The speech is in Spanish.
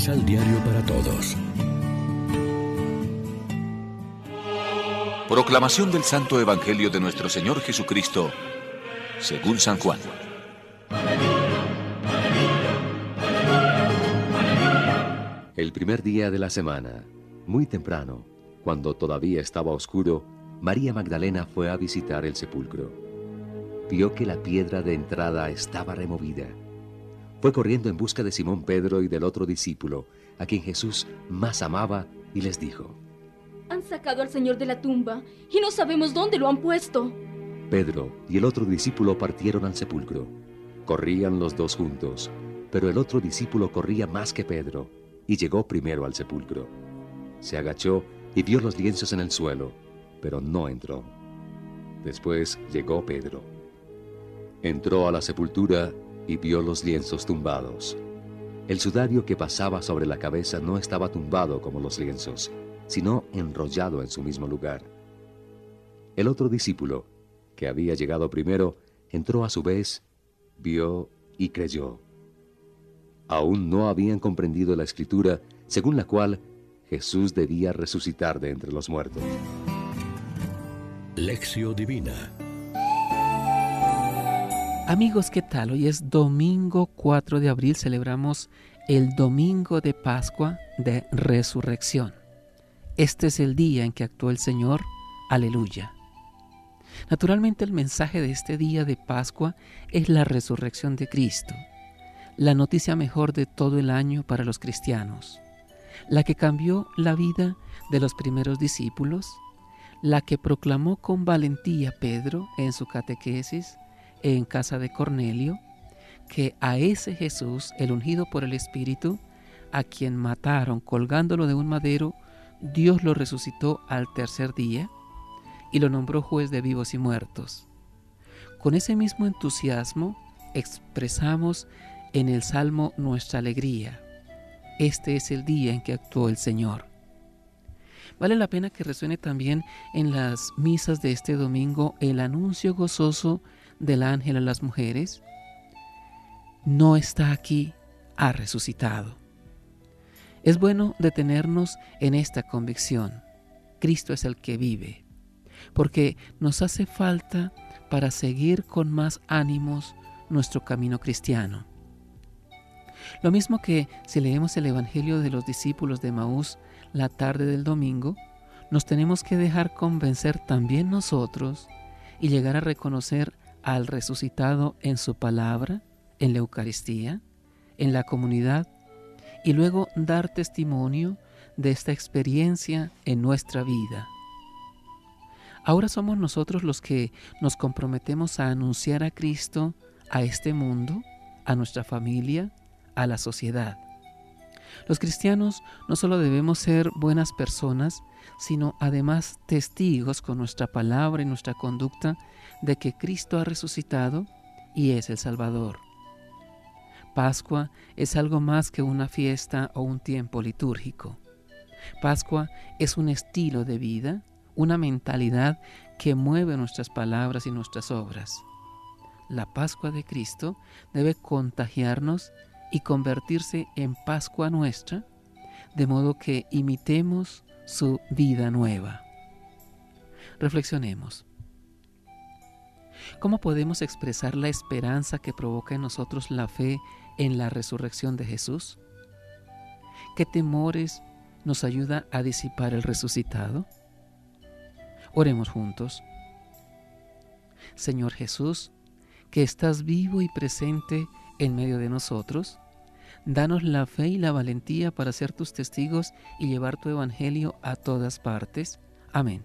Misal Diario para Todos. Proclamación del Santo Evangelio de nuestro Señor Jesucristo, según San Juan. El primer día de la semana, muy temprano, cuando todavía estaba oscuro, María Magdalena fue a visitar el sepulcro. Vio que la piedra de entrada estaba removida. Fue corriendo en busca de Simón Pedro y del otro discípulo, a quien Jesús más amaba, y les dijo, Han sacado al Señor de la tumba y no sabemos dónde lo han puesto. Pedro y el otro discípulo partieron al sepulcro. Corrían los dos juntos, pero el otro discípulo corría más que Pedro y llegó primero al sepulcro. Se agachó y vio los lienzos en el suelo, pero no entró. Después llegó Pedro. Entró a la sepultura y vio los lienzos tumbados. El sudario que pasaba sobre la cabeza no estaba tumbado como los lienzos, sino enrollado en su mismo lugar. El otro discípulo, que había llegado primero, entró a su vez, vio y creyó. Aún no habían comprendido la escritura según la cual Jesús debía resucitar de entre los muertos. Lección Divina Amigos, ¿qué tal? Hoy es domingo 4 de abril, celebramos el domingo de Pascua de Resurrección. Este es el día en que actuó el Señor. Aleluya. Naturalmente el mensaje de este día de Pascua es la resurrección de Cristo, la noticia mejor de todo el año para los cristianos, la que cambió la vida de los primeros discípulos, la que proclamó con valentía Pedro en su catequesis en casa de Cornelio, que a ese Jesús, el ungido por el Espíritu, a quien mataron colgándolo de un madero, Dios lo resucitó al tercer día y lo nombró juez de vivos y muertos. Con ese mismo entusiasmo expresamos en el Salmo nuestra alegría. Este es el día en que actuó el Señor. Vale la pena que resuene también en las misas de este domingo el anuncio gozoso del ángel a las mujeres. No está aquí, ha resucitado. Es bueno detenernos en esta convicción. Cristo es el que vive, porque nos hace falta para seguir con más ánimos nuestro camino cristiano. Lo mismo que si leemos el Evangelio de los discípulos de Maús la tarde del domingo, nos tenemos que dejar convencer también nosotros y llegar a reconocer al resucitado en su palabra, en la Eucaristía, en la comunidad y luego dar testimonio de esta experiencia en nuestra vida. Ahora somos nosotros los que nos comprometemos a anunciar a Cristo a este mundo, a nuestra familia, a la sociedad. Los cristianos no solo debemos ser buenas personas, sino además testigos con nuestra palabra y nuestra conducta de que Cristo ha resucitado y es el Salvador. Pascua es algo más que una fiesta o un tiempo litúrgico. Pascua es un estilo de vida, una mentalidad que mueve nuestras palabras y nuestras obras. La Pascua de Cristo debe contagiarnos y convertirse en Pascua nuestra, de modo que imitemos su vida nueva. Reflexionemos. ¿Cómo podemos expresar la esperanza que provoca en nosotros la fe en la resurrección de Jesús? ¿Qué temores nos ayuda a disipar el resucitado? Oremos juntos. Señor Jesús, que estás vivo y presente en medio de nosotros, danos la fe y la valentía para ser tus testigos y llevar tu evangelio a todas partes. Amén.